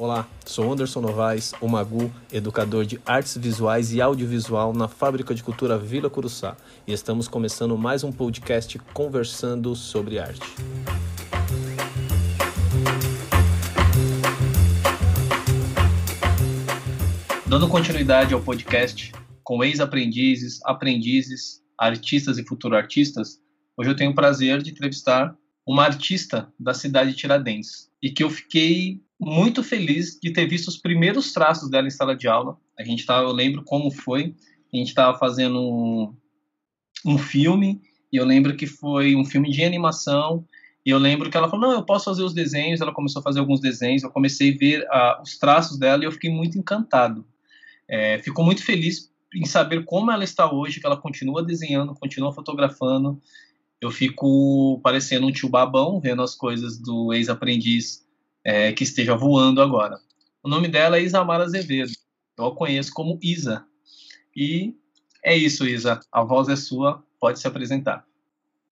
Olá, sou Anderson Novaes, o Magu, educador de artes visuais e audiovisual na Fábrica de Cultura Vila Curuçá, e estamos começando mais um podcast conversando sobre arte. Dando continuidade ao podcast com ex-aprendizes, aprendizes, artistas e futuros artistas, hoje eu tenho o prazer de entrevistar uma artista da cidade de Tiradentes e que eu fiquei muito feliz de ter visto os primeiros traços dela em sala de aula. A gente tava, eu lembro como foi. A gente estava fazendo um, um filme e eu lembro que foi um filme de animação e eu lembro que ela falou, não, eu posso fazer os desenhos. Ela começou a fazer alguns desenhos. Eu comecei a ver uh, os traços dela e eu fiquei muito encantado. É, fico muito feliz em saber como ela está hoje, que ela continua desenhando, continua fotografando. Eu fico parecendo um tio babão vendo as coisas do ex-aprendiz é, que esteja voando agora. O nome dela é Isamara Azevedo. Eu a conheço como Isa. E é isso, Isa. A voz é sua. Pode se apresentar.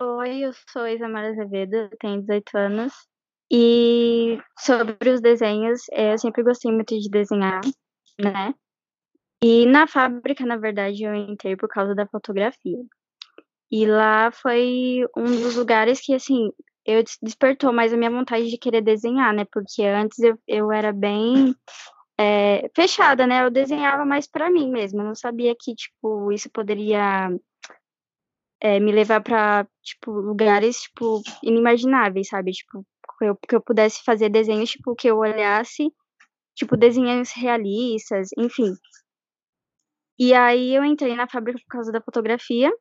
Oi, eu sou Isamara Azevedo, tenho 18 anos. E sobre os desenhos, é, eu sempre gostei muito de desenhar, né? E na fábrica, na verdade, eu entrei por causa da fotografia. E lá foi um dos lugares que, assim, eu despertou mais a minha vontade de querer desenhar, né? Porque antes eu, eu era bem é, fechada, né? Eu desenhava mais para mim mesmo. Eu não sabia que, tipo, isso poderia é, me levar para tipo, lugares, tipo, inimagináveis, sabe? Tipo, eu, que eu pudesse fazer desenhos, tipo, que eu olhasse, tipo, desenhos realistas, enfim. E aí eu entrei na fábrica por causa da fotografia.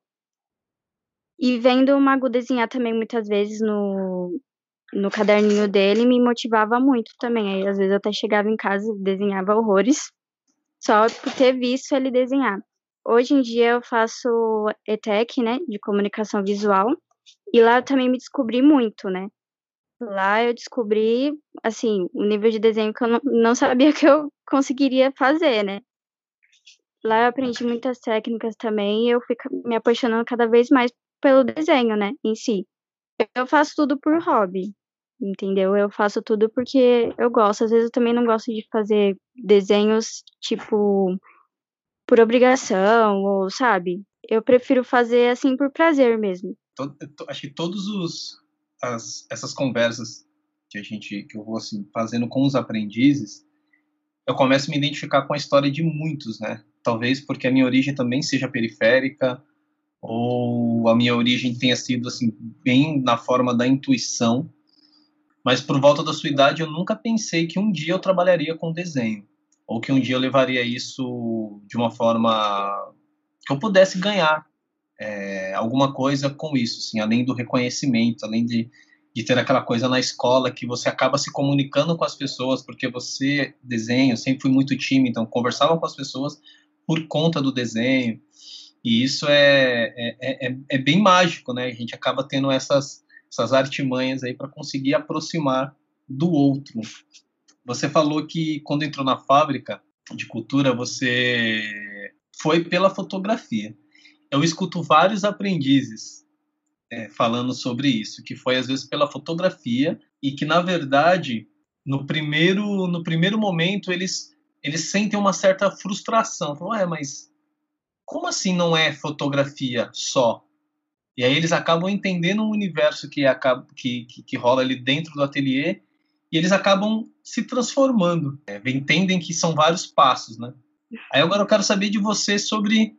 E vendo o Magu desenhar também muitas vezes no, no caderninho dele me motivava muito também. Aí às vezes eu até chegava em casa e desenhava horrores, só por ter visto ele desenhar. Hoje em dia eu faço ETEC, né, de comunicação visual, e lá eu também me descobri muito, né. Lá eu descobri, assim, o um nível de desenho que eu não, não sabia que eu conseguiria fazer, né. Lá eu aprendi muitas técnicas também e eu fico me apaixonando cada vez mais pelo desenho, né, em si. Eu faço tudo por hobby, entendeu? Eu faço tudo porque eu gosto. Às vezes eu também não gosto de fazer desenhos, tipo, por obrigação, ou sabe? Eu prefiro fazer assim por prazer mesmo. Acho que todos os as, essas conversas que a gente que eu vou assim fazendo com os aprendizes, eu começo a me identificar com a história de muitos, né? Talvez porque a minha origem também seja periférica, ou a minha origem tenha sido assim bem na forma da intuição, mas por volta da sua idade eu nunca pensei que um dia eu trabalharia com desenho, ou que um dia eu levaria isso de uma forma que eu pudesse ganhar é, alguma coisa com isso, assim, além do reconhecimento, além de, de ter aquela coisa na escola que você acaba se comunicando com as pessoas, porque você desenha, eu sempre fui muito tímido, então conversava com as pessoas por conta do desenho, e isso é, é, é, é, bem mágico, né? A gente acaba tendo essas, essas artimanhas aí para conseguir aproximar do outro. Você falou que quando entrou na fábrica de cultura, você foi pela fotografia. Eu escuto vários aprendizes é, falando sobre isso, que foi às vezes pela fotografia e que na verdade no primeiro no primeiro momento eles eles sentem uma certa frustração. Falam, é, mas como assim não é fotografia só? E aí eles acabam entendendo um universo que, acaba, que, que, que rola ali dentro do ateliê e eles acabam se transformando. É, entendem que são vários passos, né? Aí agora eu quero saber de você sobre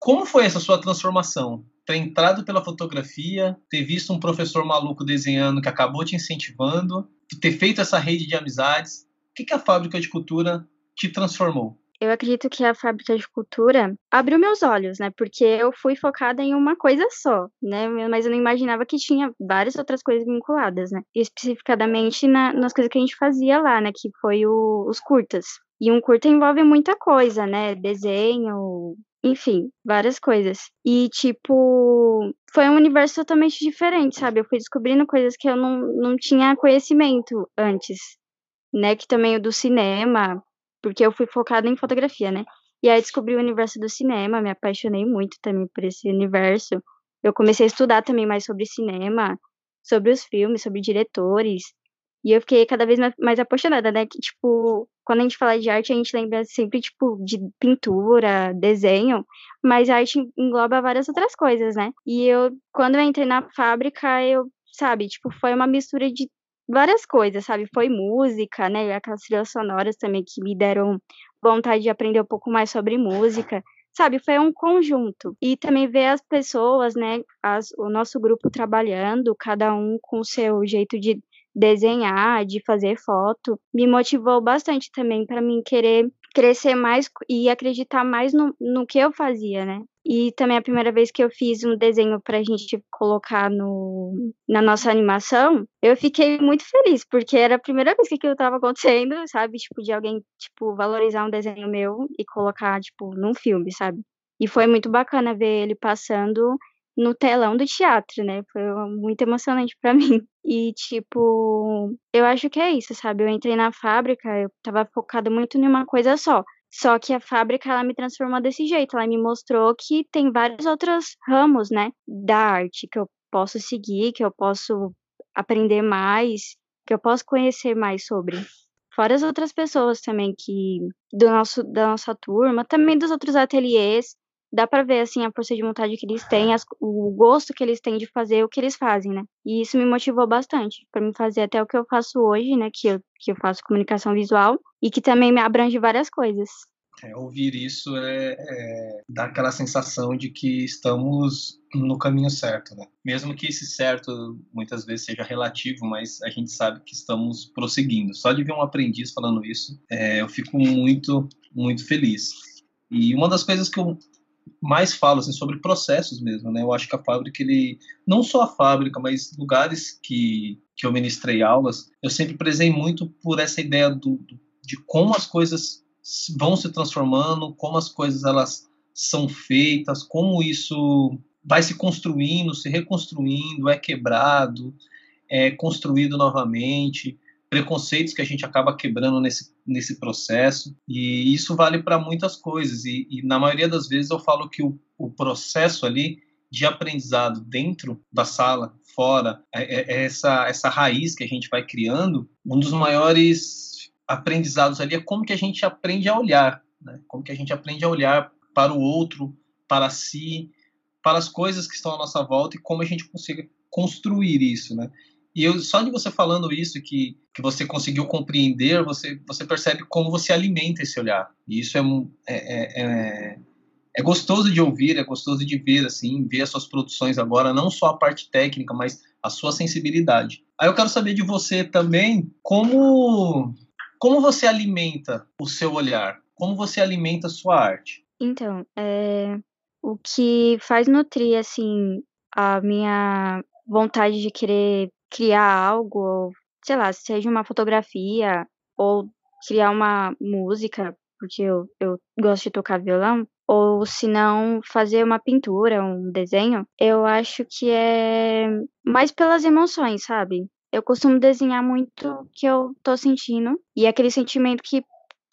como foi essa sua transformação? Ter entrado pela fotografia, ter visto um professor maluco desenhando que acabou te incentivando, ter feito essa rede de amizades. O que, que a fábrica de cultura te transformou? Eu acredito que a fábrica de cultura abriu meus olhos, né? Porque eu fui focada em uma coisa só, né? Mas eu não imaginava que tinha várias outras coisas vinculadas, né? E especificadamente na, nas coisas que a gente fazia lá, né? Que foi o, os curtas. E um curta envolve muita coisa, né? Desenho, enfim, várias coisas. E, tipo, foi um universo totalmente diferente, sabe? Eu fui descobrindo coisas que eu não, não tinha conhecimento antes, né? Que também o do cinema, porque eu fui focada em fotografia, né? E aí descobri o universo do cinema, me apaixonei muito também por esse universo. Eu comecei a estudar também mais sobre cinema, sobre os filmes, sobre diretores. E eu fiquei cada vez mais apaixonada, né? Que, tipo, quando a gente fala de arte, a gente lembra sempre, tipo, de pintura, desenho, mas a arte engloba várias outras coisas, né? E eu, quando eu entrei na fábrica, eu, sabe, tipo, foi uma mistura de várias coisas, sabe? Foi música, né? Aquelas trilhas sonoras também que me deram vontade de aprender um pouco mais sobre música. Sabe, foi um conjunto. E também ver as pessoas, né, as, o nosso grupo trabalhando, cada um com o seu jeito de desenhar, de fazer foto, me motivou bastante também para mim querer crescer mais e acreditar mais no, no que eu fazia, né? E também a primeira vez que eu fiz um desenho para a gente colocar no, na nossa animação, eu fiquei muito feliz, porque era a primeira vez que aquilo estava acontecendo, sabe? Tipo, de alguém, tipo, valorizar um desenho meu e colocar, tipo, num filme, sabe? E foi muito bacana ver ele passando no telão do teatro, né? Foi muito emocionante para mim. E, tipo, eu acho que é isso, sabe? Eu entrei na fábrica, eu tava focada muito em uma coisa só. Só que a fábrica, ela me transformou desse jeito. Ela me mostrou que tem vários outros ramos, né? Da arte que eu posso seguir, que eu posso aprender mais, que eu posso conhecer mais sobre. Fora as outras pessoas também que do nosso da nossa turma, também dos outros ateliês, dá para ver assim a força de vontade que eles têm, as, o gosto que eles têm de fazer o que eles fazem, né? E isso me motivou bastante para me fazer até o que eu faço hoje, né? Que eu, que eu faço comunicação visual e que também me abrange várias coisas. É, ouvir isso é, é dá aquela sensação de que estamos no caminho certo, né? Mesmo que esse certo muitas vezes seja relativo, mas a gente sabe que estamos prosseguindo. Só de ver um aprendiz falando isso, é, eu fico muito, muito feliz. E uma das coisas que eu mais falo assim, sobre processos mesmo, né? Eu acho que a fábrica, ele não só a fábrica, mas lugares que, que eu ministrei aulas, eu sempre prezei muito por essa ideia do, do, de como as coisas vão se transformando, como as coisas elas são feitas, como isso vai se construindo, se reconstruindo, é quebrado, é construído novamente, preconceitos que a gente acaba quebrando nesse, nesse processo, e isso vale para muitas coisas, e, e, na maioria das vezes eu falo que o, o processo ali de aprendizado dentro da sala, fora, é, é, é essa, essa raiz que a gente vai criando, um dos maiores aprendizados ali é como que a gente aprende a olhar, né? como que a gente aprende a olhar para o outro, para si, para as coisas que estão à nossa volta e como a gente consegue construir isso, né? E eu, só de você falando isso, que, que você conseguiu compreender, você, você percebe como você alimenta esse olhar. E isso é, é, é, é gostoso de ouvir, é gostoso de ver, assim, ver as suas produções agora, não só a parte técnica, mas a sua sensibilidade. Aí eu quero saber de você também como, como você alimenta o seu olhar, como você alimenta a sua arte. Então, é, o que faz nutrir, assim, a minha vontade de querer criar algo, sei lá, seja uma fotografia ou criar uma música, porque eu, eu gosto de tocar violão, ou se não fazer uma pintura, um desenho, eu acho que é mais pelas emoções, sabe? Eu costumo desenhar muito o que eu tô sentindo e aquele sentimento que,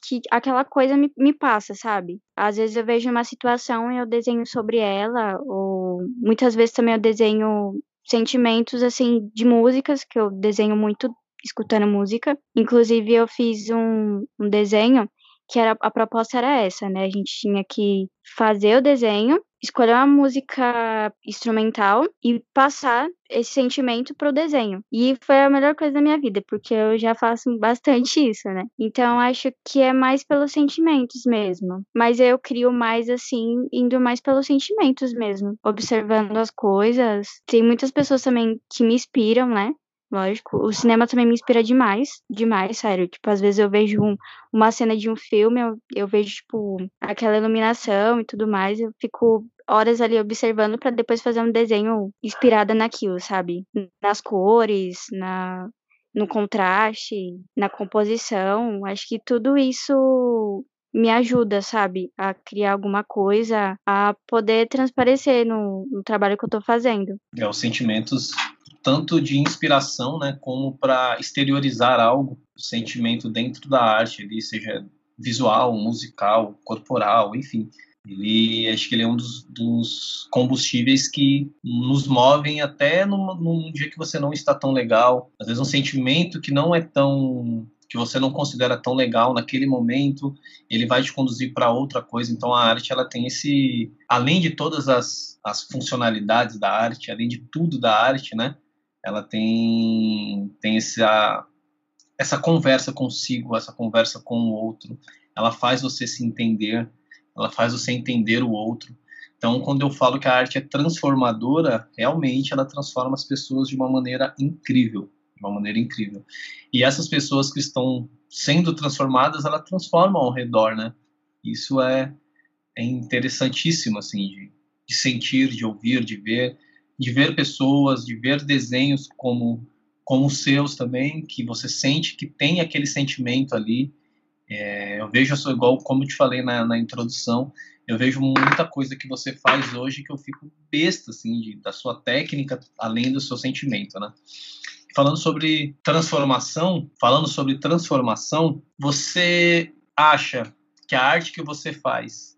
que aquela coisa me, me passa, sabe? Às vezes eu vejo uma situação e eu desenho sobre ela, ou muitas vezes também eu desenho sentimentos assim de músicas que eu desenho muito escutando música. Inclusive eu fiz um, um desenho que era a proposta era essa, né? A gente tinha que fazer o desenho, escolher uma música instrumental e passar esse sentimento pro desenho. E foi a melhor coisa da minha vida, porque eu já faço bastante isso, né? Então acho que é mais pelos sentimentos mesmo. Mas eu crio mais assim, indo mais pelos sentimentos mesmo, observando as coisas. Tem muitas pessoas também que me inspiram, né? Lógico, o cinema também me inspira demais, demais, sério. Tipo, às vezes eu vejo um, uma cena de um filme, eu, eu vejo, tipo, aquela iluminação e tudo mais, eu fico horas ali observando para depois fazer um desenho inspirada naquilo, sabe? Nas cores, na, no contraste, na composição. Acho que tudo isso me ajuda, sabe, a criar alguma coisa, a poder transparecer no, no trabalho que eu estou fazendo. É, os sentimentos tanto de inspiração, né, como para exteriorizar algo, o sentimento dentro da arte ali, seja visual, musical, corporal, enfim. Ele, acho que ele é um dos, dos combustíveis que nos movem até num, num, dia que você não está tão legal. Às vezes um sentimento que não é tão que você não considera tão legal naquele momento, ele vai te conduzir para outra coisa. Então a arte ela tem esse, além de todas as, as funcionalidades da arte, além de tudo da arte, né? Ela tem tem essa essa conversa consigo, essa conversa com o outro. Ela faz você se entender ela faz você entender o outro. Então, quando eu falo que a arte é transformadora, realmente ela transforma as pessoas de uma maneira incrível, de uma maneira incrível. E essas pessoas que estão sendo transformadas, ela transforma ao redor, né? Isso é, é interessantíssimo, assim, de, de sentir, de ouvir, de ver, de ver pessoas, de ver desenhos como como os seus também, que você sente que tem aquele sentimento ali, é, eu vejo, igual como eu te falei na, na, introdução, eu vejo muita coisa que você faz hoje que eu fico besta, assim, de, da sua técnica, além do seu sentimento, né? Falando sobre transformação, falando sobre transformação, você acha que a arte que você faz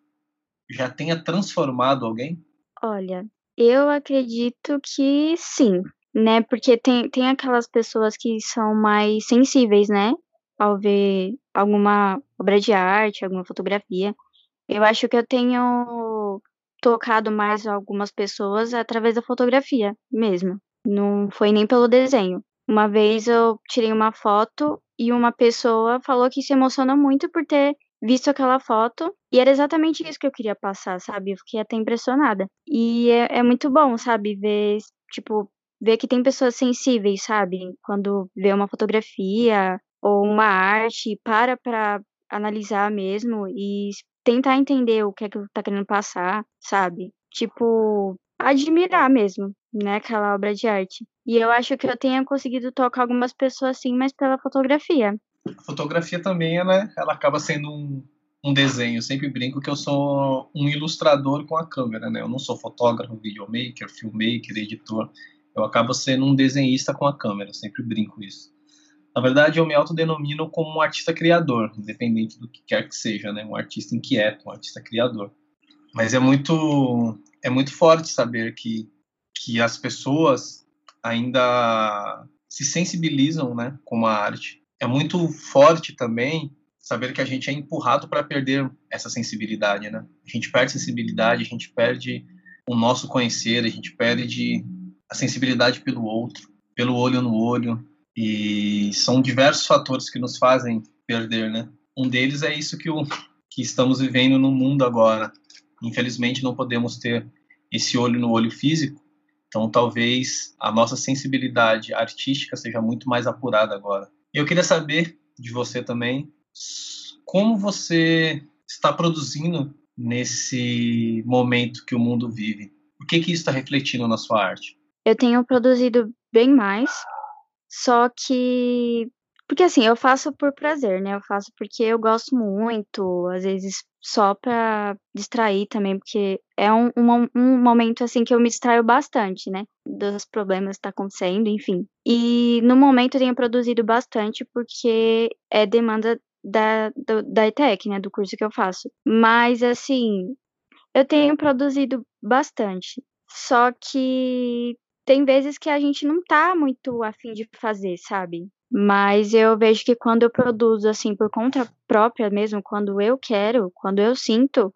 já tenha transformado alguém? Olha, eu acredito que sim, né? Porque tem, tem aquelas pessoas que são mais sensíveis, né? ao ver alguma obra de arte, alguma fotografia. Eu acho que eu tenho tocado mais algumas pessoas através da fotografia mesmo. Não foi nem pelo desenho. Uma vez eu tirei uma foto e uma pessoa falou que se emociona muito por ter visto aquela foto e era exatamente isso que eu queria passar, sabe? Eu fiquei até impressionada. E é, é muito bom, sabe? Ver, tipo, ver que tem pessoas sensíveis, sabe? Quando vê uma fotografia ou uma arte, para para analisar mesmo e tentar entender o que é que tá querendo passar, sabe? Tipo, admirar mesmo, né, aquela obra de arte. E eu acho que eu tenha conseguido tocar algumas pessoas assim, mas pela fotografia. A fotografia também, ela, ela acaba sendo um, um desenho. Eu sempre brinco que eu sou um ilustrador com a câmera, né? Eu não sou fotógrafo, videomaker, filmmaker, editor. Eu acabo sendo um desenhista com a câmera. Eu sempre brinco isso. Na verdade, eu me autodenomino como um artista criador, independente do que quer que seja, né? Um artista inquieto, um artista criador. Mas é muito é muito forte saber que que as pessoas ainda se sensibilizam, né, com a arte. É muito forte também saber que a gente é empurrado para perder essa sensibilidade, né? A gente perde sensibilidade, a gente perde o nosso conhecer, a gente perde a sensibilidade pelo outro, pelo olho no olho, e são diversos fatores que nos fazem perder, né? Um deles é isso que, o, que estamos vivendo no mundo agora. Infelizmente, não podemos ter esse olho no olho físico, então talvez a nossa sensibilidade artística seja muito mais apurada agora. Eu queria saber de você também como você está produzindo nesse momento que o mundo vive. O que que isso está refletindo na sua arte? Eu tenho produzido bem mais, só que porque assim, eu faço por prazer, né? Eu faço porque eu gosto muito, às vezes só pra distrair também, porque é um, um, um momento assim que eu me distraio bastante, né? Dos problemas que tá acontecendo, enfim. E no momento eu tenho produzido bastante porque é demanda da, do, da ETEC, né? Do curso que eu faço. Mas assim, eu tenho produzido bastante. Só que tem vezes que a gente não tá muito afim de fazer, sabe? Mas eu vejo que quando eu produzo assim por conta própria mesmo, quando eu quero, quando eu sinto,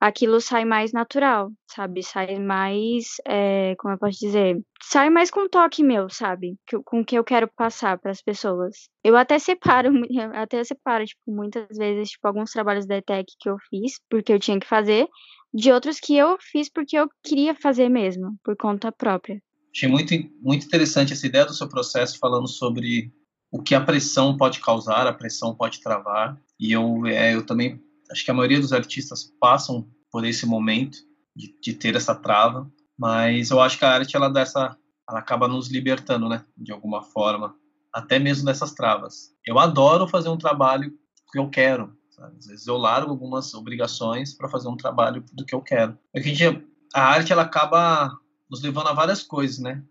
aquilo sai mais natural, sabe? Sai mais, é, como eu posso dizer, sai mais com toque meu, sabe? Com o que eu quero passar para as pessoas. Eu até separo, até separo, tipo, muitas vezes, tipo, alguns trabalhos da ETEC que eu fiz, porque eu tinha que fazer, de outros que eu fiz porque eu queria fazer mesmo, por conta própria. Achei muito, muito interessante essa ideia do seu processo falando sobre o que a pressão pode causar, a pressão pode travar. E eu, é, eu também acho que a maioria dos artistas passam por esse momento de, de ter essa trava, mas eu acho que a arte ela dá essa, ela acaba nos libertando, né, de alguma forma, até mesmo dessas travas. Eu adoro fazer um trabalho que eu quero. Sabe? Às vezes eu largo algumas obrigações para fazer um trabalho do que eu quero. Porque a arte ela acaba nos levando a várias coisas, né?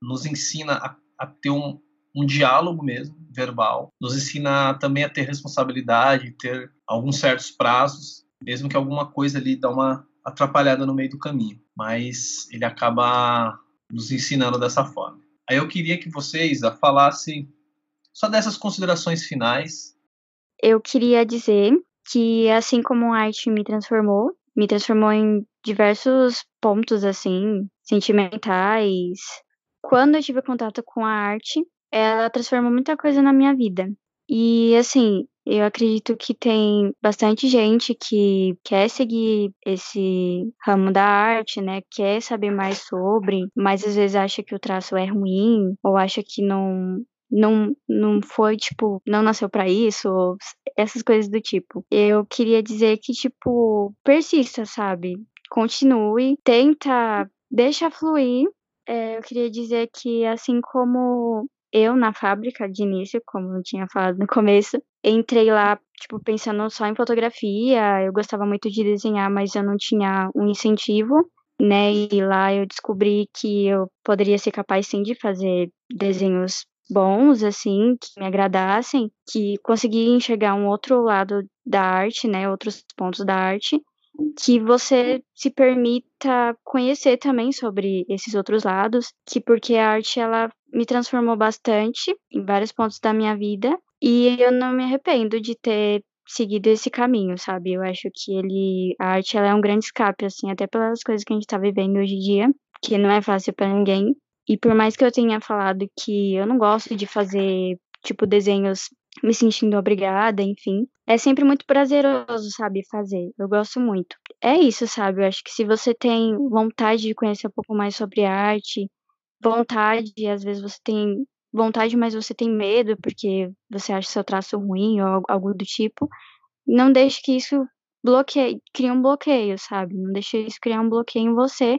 Nos ensina a, a ter um, um diálogo mesmo, verbal, nos ensina também a ter responsabilidade, ter alguns certos prazos, mesmo que alguma coisa ali dá uma atrapalhada no meio do caminho, mas ele acaba nos ensinando dessa forma. Aí eu queria que vocês falassem só dessas considerações finais. Eu queria dizer que assim como a arte me transformou, me transformou em diversos pontos assim, sentimentais. Quando eu tive contato com a arte, ela transformou muita coisa na minha vida. E assim, eu acredito que tem bastante gente que quer seguir esse ramo da arte, né? Quer saber mais sobre, mas às vezes acha que o traço é ruim ou acha que não não, não foi, tipo, não nasceu para isso, ou essas coisas do tipo. Eu queria dizer que, tipo, persista, sabe? Continue, tenta, deixa fluir. É, eu queria dizer que, assim como eu na fábrica de início, como eu tinha falado no começo, entrei lá, tipo, pensando só em fotografia. Eu gostava muito de desenhar, mas eu não tinha um incentivo, né? E lá eu descobri que eu poderia ser capaz sim de fazer desenhos bons, assim, que me agradassem, que consegui enxergar um outro lado da arte, né? Outros pontos da arte que você se permita conhecer também sobre esses outros lados, que porque a arte ela me transformou bastante em vários pontos da minha vida e eu não me arrependo de ter seguido esse caminho, sabe? Eu acho que ele a arte ela é um grande escape assim, até pelas coisas que a gente tá vivendo hoje em dia, que não é fácil para ninguém. E por mais que eu tenha falado que eu não gosto de fazer tipo desenhos me sentindo obrigada, enfim. É sempre muito prazeroso, sabe, fazer. Eu gosto muito. É isso, sabe? Eu acho que se você tem vontade de conhecer um pouco mais sobre arte, vontade, às vezes você tem vontade, mas você tem medo porque você acha seu traço ruim ou algo do tipo, não deixe que isso bloqueie, crie um bloqueio, sabe? Não deixe isso criar um bloqueio em você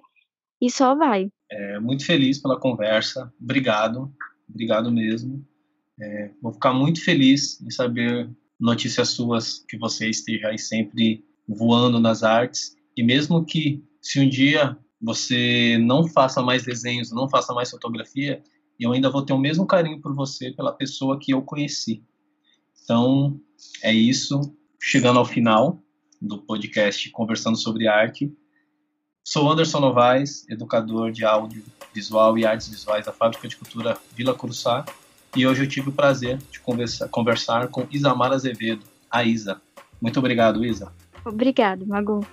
e só vai. É, muito feliz pela conversa. Obrigado. Obrigado mesmo. É, vou ficar muito feliz em saber notícias suas, que você esteja aí sempre voando nas artes. E mesmo que, se um dia você não faça mais desenhos, não faça mais fotografia, eu ainda vou ter o mesmo carinho por você, pela pessoa que eu conheci. Então, é isso. Chegando ao final do podcast Conversando sobre Arte. Sou Anderson Novaes, educador de áudio, visual e artes visuais da Fábrica de Cultura Vila Curuçá. E hoje eu tive o prazer de conversar, conversar com Isamar Azevedo, a Isa. Muito obrigado, Isa. Obrigado, Magu.